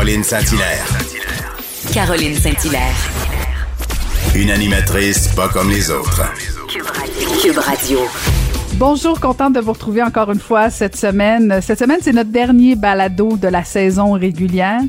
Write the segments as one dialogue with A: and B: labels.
A: Caroline Saint-Hilaire.
B: Caroline Saint-Hilaire.
A: Une animatrice pas comme les autres.
B: Cube Radio.
C: Bonjour, contente de vous retrouver encore une fois cette semaine. Cette semaine, c'est notre dernier balado de la saison régulière.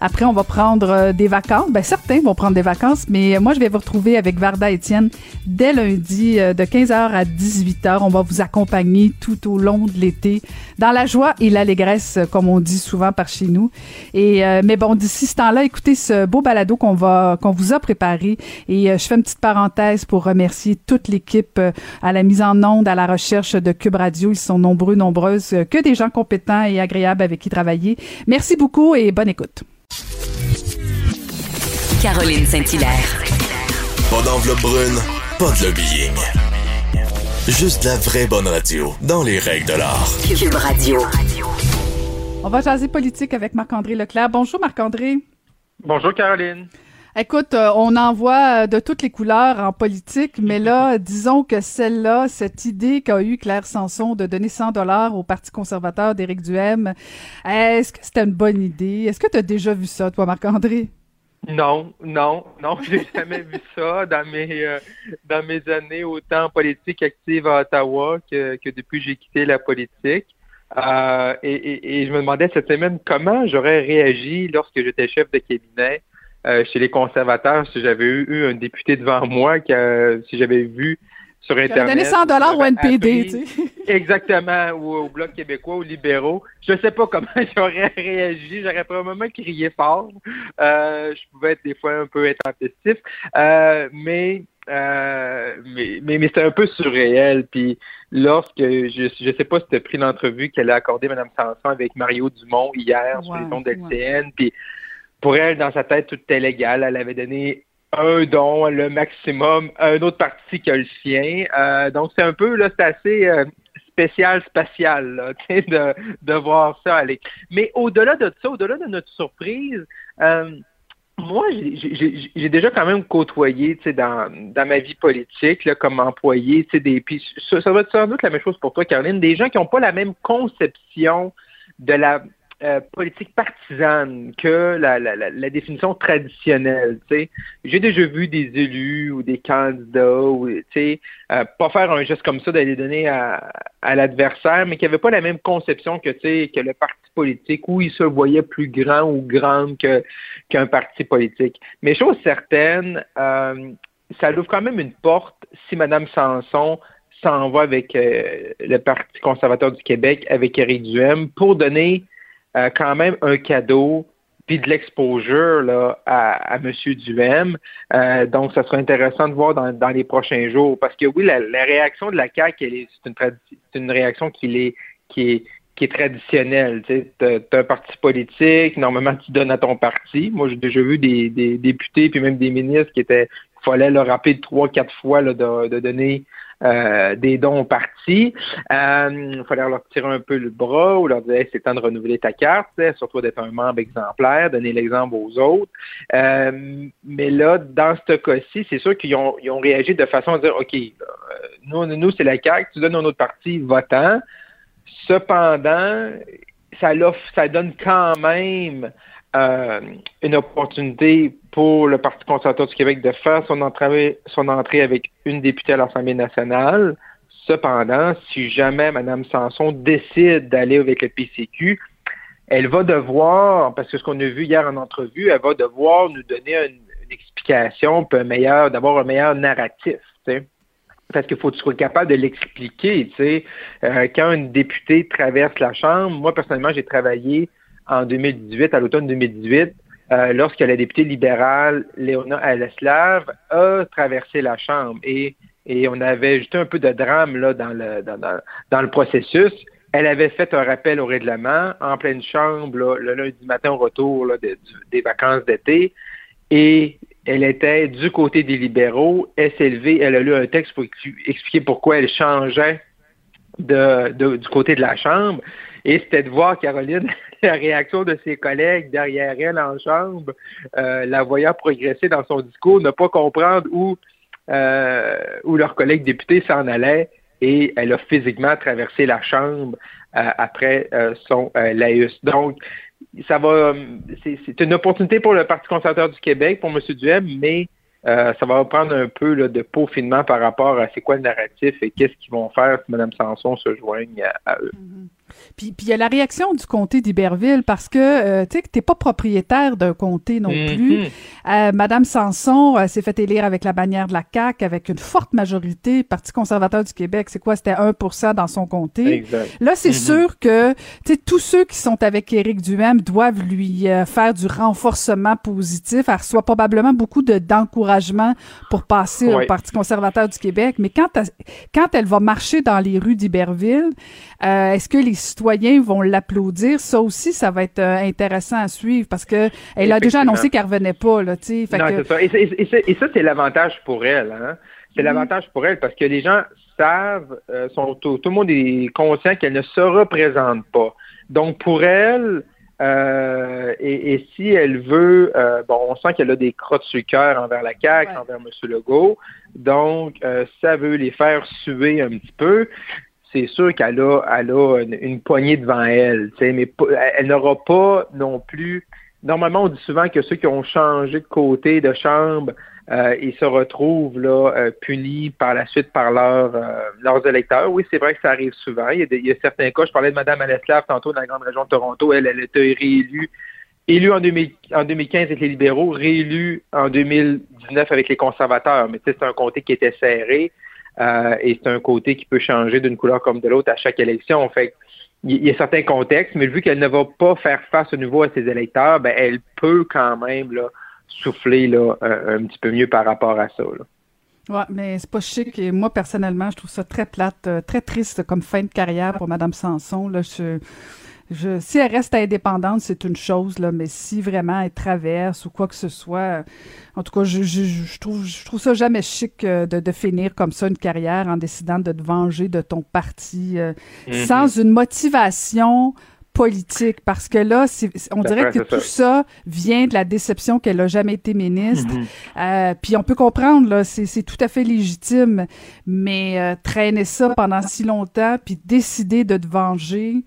C: Après, on va prendre euh, des vacances. Ben, certains vont prendre des vacances, mais moi, je vais vous retrouver avec Varda Étienne dès lundi euh, de 15h à 18h. On va vous accompagner tout au long de l'été dans la joie et l'allégresse, comme on dit souvent par chez nous. Et euh, mais bon, d'ici ce temps-là, écoutez ce beau balado qu'on va qu'on vous a préparé. Et je fais une petite parenthèse pour remercier toute l'équipe à la mise en onde, à la recherche de Cube Radio. Ils sont nombreux, nombreuses, euh, que des gens compétents et agréables avec qui travailler. Merci beaucoup et bonne écoute.
B: Caroline Saint-Hilaire.
A: Pas d'enveloppe brune, pas de lobbying. Juste la vraie bonne radio, dans les règles de l'art.
B: Cube Radio.
C: On va jaser politique avec Marc-André Leclerc. Bonjour Marc-André.
D: Bonjour Caroline.
C: Écoute, euh, on en voit euh, de toutes les couleurs en politique, mais là, disons que celle-là, cette idée qu'a eu Claire Sanson de donner 100 dollars au Parti conservateur d'Éric Duhem, est-ce que c'était une bonne idée? Est-ce que tu as déjà vu ça, toi, Marc-André?
D: Non, non, non, j'ai jamais vu ça dans mes euh, dans mes années autant politique active à Ottawa que, que depuis que j'ai quitté la politique. et, et, et, je me demandais cette semaine comment j'aurais réagi lorsque j'étais chef de cabinet euh, chez les conservateurs, si j'avais eu, un député devant moi, qui si j'avais vu sur Internet.
C: donné 100 dollars au NPD, tu sais.
D: Exactement, ou au Bloc québécois, aux libéraux. Je ne sais pas comment j'aurais réagi. J'aurais probablement crié fort. Euh, je pouvais être des fois un peu intempestif. Euh, mais, euh, mais, mais, mais c'était un peu surréel. Puis lorsque, je ne sais pas si tu as pris l'entrevue qu'elle a accordée, Mme Sanson, avec Mario Dumont hier sur les ondes d'LCN. Puis pour elle, dans sa tête, tout était légal. Elle avait donné un don, le maximum, un autre parti que le sien. Euh, donc, c'est un peu, là, c'est assez euh, spécial, spatial, là, de, de voir ça aller. Mais au-delà de ça, au-delà de notre surprise, euh, moi, j'ai déjà quand même côtoyé, tu sais, dans, dans ma vie politique, là, comme employé, tu sais, des, puis ça, ça va être sans doute la même chose pour toi, Caroline, des gens qui n'ont pas la même conception de la euh, politique partisane que la, la, la, définition traditionnelle. J'ai déjà vu des élus ou des candidats ou euh, pas faire un geste comme ça d'aller donner à, à l'adversaire, mais qui n'avaient pas la même conception que, que le parti politique, où ils se voyaient plus grand ou grande que, qu'un parti politique. Mais chose certaine, euh, ça ouvre quand même une porte si Mme Sanson s'en va avec euh, le Parti conservateur du Québec, avec Éric Duhem, pour donner euh, quand même un cadeau puis de l'exposure là, à, à M. Duhem. Euh, donc, ça sera intéressant de voir dans, dans, les prochains jours. Parce que oui, la, la réaction de la CAQ, c'est une, une réaction qui est, qui est, qui est traditionnelle. Tu sais, as, un parti politique, normalement tu donnes à ton parti. Moi, j'ai déjà vu des, des, députés puis même des ministres qui étaient il fallait leur rappeler trois, quatre fois là, de, de donner euh, des dons partis. Euh, il fallait leur tirer un peu le bras ou leur dire c'est temps de renouveler ta carte, surtout d'être un membre exemplaire, donner l'exemple aux autres. Euh, mais là, dans ce cas-ci, c'est sûr qu'ils ont, ils ont réagi de façon à dire OK, nous, nous c'est la carte, tu donnes un autre parti votant. Cependant, ça, ça donne quand même euh, une opportunité pour le Parti conservateur du Québec de faire son entrée, avec une députée à l'Assemblée nationale. Cependant, si jamais Mme Sanson décide d'aller avec le PCQ, elle va devoir, parce que ce qu'on a vu hier en entrevue, elle va devoir nous donner une, explication, un meilleur, d'avoir un meilleur narratif. Parce qu'il faut que tu sois capable de l'expliquer. Euh, quand une députée traverse la Chambre, moi personnellement, j'ai travaillé en 2018, à l'automne 2018, euh, lorsque la députée libérale Léona Aleslav a traversé la Chambre et, et on avait juste un peu de drame là, dans, le, dans, dans, le processus. Elle avait fait un rappel au règlement en pleine chambre le lundi matin au retour là, des vacances d'été et elle était du côté des libéraux. Elle s'est levée, elle a lu un texte pour expliquer pourquoi elle changeait de, du côté de la Chambre. Et c'était de voir Caroline, la réaction de ses collègues derrière elle en chambre, euh, la voyant progresser dans son discours, ne pas comprendre où, euh, où leur collègue député s'en allait et elle a physiquement traversé la chambre euh, après son laïus. Donc, ça va, c'est une opportunité pour le Parti conservateur du Québec, pour M. Duhem, mais euh, ça va prendre un peu là, de peaufinement par rapport à c'est quoi le narratif et qu'est-ce qu'ils vont faire si Mme Sanson se joigne à, eux.
C: Mm-hmm. Puis il y a la réaction du comté d'Iberville parce que euh, tu sais que t'es pas propriétaire d'un comté non mm-hmm. plus. Euh, Madame Sanson euh, s'est fait élire avec la bannière de la CAQ avec une forte majorité Parti conservateur du Québec. C'est quoi? C'était 1% dans son comté.
D: Exact.
C: Là, c'est mm-hmm. sûr que tu sais tous ceux qui sont avec Éric Duhem doivent lui faire du renforcement positif. Elle reçoit probablement beaucoup de d'encouragement pour passer au Parti conservateur du Québec. Mais quand quand elle va marcher dans les rues d'Iberville, est-ce que les citoyens vont l'applaudir. Ça aussi, ça va être euh, intéressant à suivre parce que elle a déjà annoncé qu'elle revenait pas, là, tu sais.
D: Non, c'est ça. Et, ça, c'est l'avantage pour elle, hein. C'est mm-hmm. l'avantage pour elle parce que les gens savent, euh, sont, tout, le monde est conscient qu'elle ne se représente pas. Donc, pour elle, euh, et, si elle veut, bon, on sent qu'elle a des crottes sur le cœur envers la CAQ, envers M. Legault. Donc, ça veut les faire suer un petit peu c'est sûr qu'elle a, elle a une, poignée devant elle, mais elle n'aura pas non plus. Normalement, on dit souvent que ceux qui ont changé de côté de chambre, euh, ils se retrouvent là euh, punis par la suite par euh, leurs électeurs. Oui, c'est vrai que ça arrive souvent. Il y, a certains cas. Je parlais de Mme Aleslav tantôt dans la grande région de Toronto. Elle, elle été réélue élue en, 2015 avec les libéraux, réélue en 2019 avec les conservateurs. Mais c'est un comté qui était serré. Euh, et c'est un côté qui peut changer d'une couleur comme de l'autre à chaque élection. Fait il y a certains contextes, mais vu qu'elle ne va pas faire face à nouveau à ses électeurs, ben, elle peut quand même là, souffler là, un, petit peu mieux par rapport à ça. Là.
C: Ouais, mais c'est pas chic. Moi, personnellement, je trouve ça très plate, euh, très triste comme fin de carrière pour Mme Sanson. Là, je, je, si elle reste indépendante, c'est une chose, là, mais si vraiment elle traverse ou quoi que ce soit, en tout cas, je, je, je trouve, je trouve ça jamais chic euh, de, de, finir comme ça une carrière en décidant de te venger de ton parti euh, mm-hmm. sans une motivation politique parce que là, on dirait que tout ça. vient de la déception qu'elle n'a jamais été ministre. Mm-hmm. euh, puis on peut comprendre, là, c'est tout à fait légitime, mais euh, traîner ça pendant si longtemps, puis décider de te venger,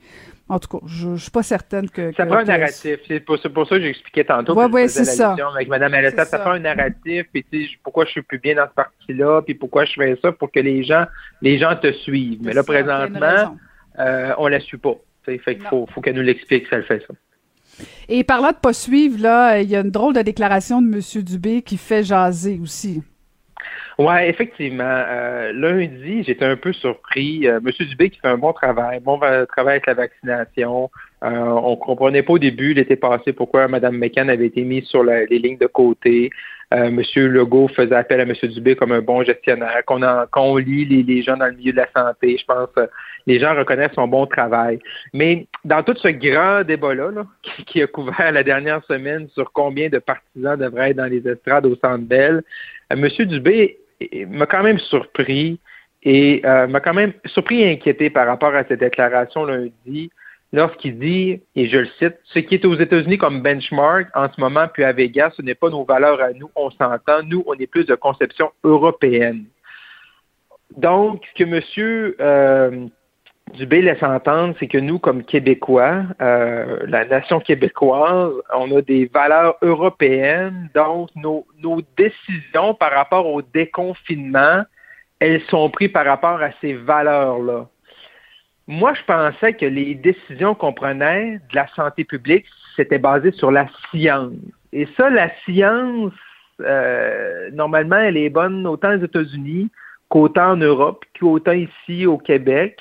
C: en tout cas, je, ne suis pas certaine que.
D: Ça prend un narratif. C'est pour, ça que j'expliquais tantôt.
C: Oui, oui, c'est ça.
D: Avec Mme Alessa, ça, prend un narratif. Puis, pourquoi je suis plus bien dans ce parti-là, puis pourquoi je fais ça pour que les gens, les gens te suivent. Mais là, présentement, euh, on la suit pas. Fait qu'il faut, faut qu'elle nous l'explique si elle fait ça.
C: Et par là de pas suivre, là, il y a une drôle de déclaration de M. Dubé qui fait jaser aussi.
D: Oui, effectivement. Euh, lundi, j'étais un peu surpris. Euh, Monsieur Dubé qui fait un bon travail, bon travail avec la vaccination. Euh, on comprenait pas au début l'été passé pourquoi Mme McCann avait été mise sur les lignes de côté. Euh, Monsieur Legault faisait appel à Monsieur Dubé comme un bon gestionnaire. Qu'on on lit les, gens dans le milieu de la santé, je pense les gens reconnaissent son bon travail. Mais dans tout ce grand débat-là qui, qui, a couvert la dernière semaine sur combien de partisans devraient être dans les estrades au Centre Bell, Monsieur Dubé m'a quand même surpris et euh, m'a quand même surpris et inquiété par rapport à cette déclaration lundi lorsqu'il dit, et je le cite, ce qui est aux États-Unis comme benchmark en ce moment, puis à Vegas, ce n'est pas nos valeurs à nous, on s'entend, nous, on est plus de conception européenne. Donc, ce que M. Dubé laisse entendre, c'est que nous, comme Québécois, euh, la nation québécoise, on a des valeurs européennes, donc nos, nos décisions par rapport au déconfinement, elles sont prises par rapport à ces valeurs-là. Moi, je pensais que les décisions qu'on prenait de la santé publique, c'était basé sur la science. Et ça, la science, euh, normalement, elle est bonne autant aux États-Unis qu'autant en Europe, qu'autant ici au Québec.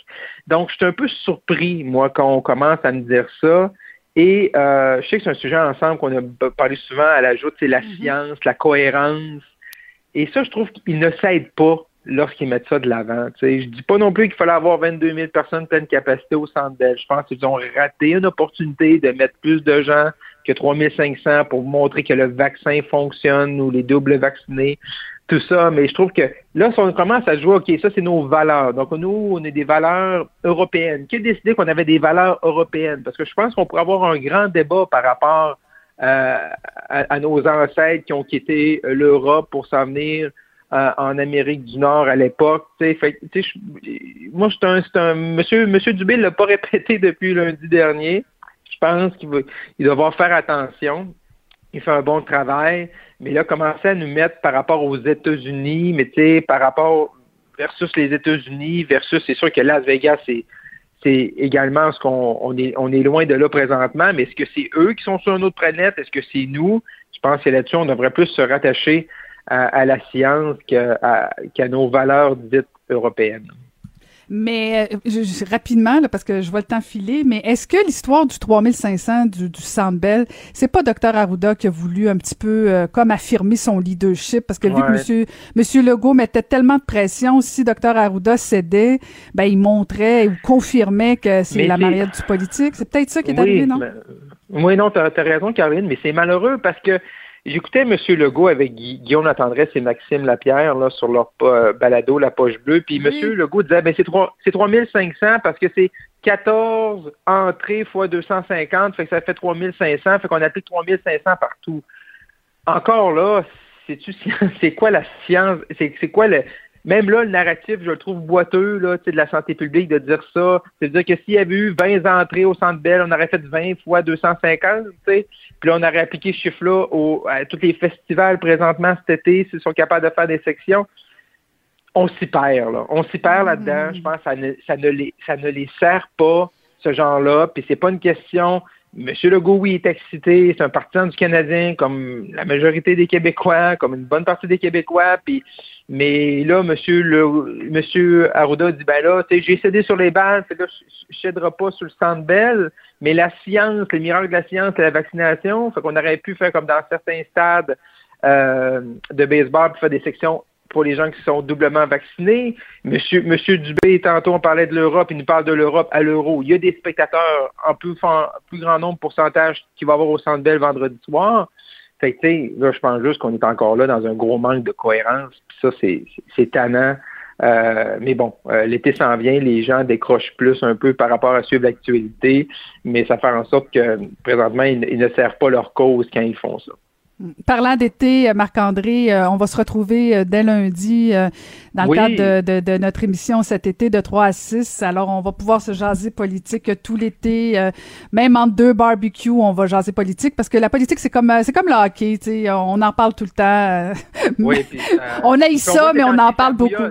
D: Donc, je suis un peu surpris, moi, quand on commence à me dire ça. Et euh, je sais que c'est un sujet ensemble qu'on a parlé souvent à l'ajout, c'est la mm-hmm. science, la cohérence. Et ça, je trouve qu'ils ne s'aident pas lorsqu'ils mettent ça de l'avant. Je ne dis pas non plus qu'il fallait avoir 22 000 personnes pleine capacité au centre d'elle. Je pense qu'ils ont raté une opportunité de mettre plus de gens que 3500 pour montrer que le vaccin fonctionne ou les doubles vaccinés tout ça, mais je trouve que là, si on commence à jouer, OK, ça, c'est nos valeurs. Donc, nous, on est des valeurs européennes. Qui a décidé qu'on avait des valeurs européennes? Parce que je pense qu'on pourrait avoir un grand débat par rapport euh, à, nos ancêtres qui ont quitté euh, l'Europe pour s'en venir euh, en Amérique du Nord à l'époque. moi, c'est un, un, monsieur, monsieur Dubé l'a pas répété depuis lundi dernier. Je pense qu'il va, il doit faire attention. Il fait un bon travail, mais là, commencer à nous mettre par rapport aux États-Unis, mais tu sais, par rapport versus les États-Unis, versus, c'est sûr que Las Vegas, c'est c'est également ce qu'on on est, on est loin de là présentement, mais est-ce que c'est eux qui sont sur une autre planète? Est-ce que c'est nous? Je pense que là-dessus, on devrait plus se rattacher à, la science qu'à nos valeurs dites européennes.
C: Mais euh, rapidement, là, parce que je vois le temps filer, mais est-ce que l'histoire du 3500 du, du Sandbell, c'est pas Dr Arruda qui a voulu un petit peu euh, comme affirmer son leadership? Parce que vu que monsieur, monsieur Legault mettait tellement de pression, si Dr Arruda cédait, ben, il montrait ou confirmait que c'est la mariette du politique. C'est peut-être ça qui est arrivé, non?
D: oui, non, tu as, raison, Caroline, mais c'est malheureux parce que J'écoutais M. Legault avec Guillaume Latendresse et Maxime Lapierre là, sur leur euh, balado La Poche Bleue. Puis M. Legault disait ben, c'est 3500 parce que c'est 14 entrées fois 250, fait que ça fait 3500, fait qu'on applique 3500 partout. Encore là, c'est quoi la science? C'est quoi le, même là, le narratif, je le trouve boiteux là, de la santé publique de dire ça. C'est-à-dire que s'il y avait eu 20 entrées au Centre Bell, on aurait fait 20 fois 250, sais. Puis là, on aurait appliqué ce chiffre-là à tous les festivals présentement cet été, s'ils sont capables de faire des sections. On s'y perd, là. On s'y perd là-dedans. Mm. Je pense que ça ne, ça, ne les, ça ne les sert pas, ce genre-là. Puis c'est pas une question Monsieur Legault, oui, est excité. C'est un partisan du Canadien, comme la majorité des Québécois, comme une bonne partie des Québécois. Puis, mais là, le, Monsieur Arruda dit, ben là, j'ai cédé sur les balles, là, je ne pas sur le centre belle. Mais la science, les miracles de la science, c'est la vaccination. Fait qu'on aurait pu faire comme dans certains stades euh, de baseball, pour faire des sections pour les gens qui sont doublement vaccinés. Monsieur, Dubé, tantôt, on parlait de l'Europe, il nous parle de l'Europe à l'euro. Il y a des spectateurs en plus, grand nombre, pourcentage, qui va avoir au Centre Bell vendredi soir. Fait que, là, je pense juste qu'on est encore là dans un gros manque de cohérence. Ça, c'est tannant. Euh, mais bon, euh, l'été s'en vient, les gens décrochent plus un peu par rapport à suivre l'actualité, mais ça fait en sorte que présentement, ils ne servent pas leur cause quand ils font ça.
C: Parlant d'été, euh, Marc-André, euh, on va se retrouver euh, dès lundi dans le cadre de, notre émission cet été de 3 à 6. Alors, on va pouvoir se jaser politique tout l'été, même entre deux barbecues, on va jaser politique parce que la politique, c'est comme c'est comme le hockey, tu on en parle tout le temps.
D: Oui,
C: on a ça, mais on en parle beaucoup.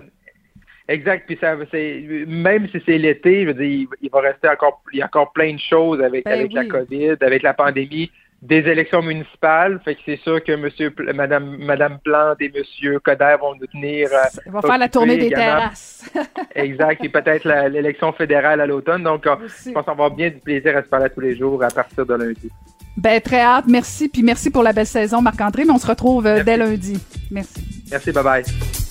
D: Exact. Puis ça, même si c'est l'été, je veux dire, il, va rester encore, il y a encore plein de choses avec, ben avec la COVID, avec la pandémie des élections municipales. Fait que c'est sûr que monsieur, madame, madame Plante et monsieur Coder vont nous tenir.
C: Euh, On va faire la tournée des terrasses.
D: exact. Et peut-être l'élection fédérale à l'automne. Donc, euh, je pense qu'on va avoir bien du plaisir à se parler tous les jours à partir de lundi.
C: Ben, très hâte. Merci. Puis merci pour la belle saison, Marc-André. Mais on se retrouve euh, dès lundi. Merci.
D: Merci. Bye bye.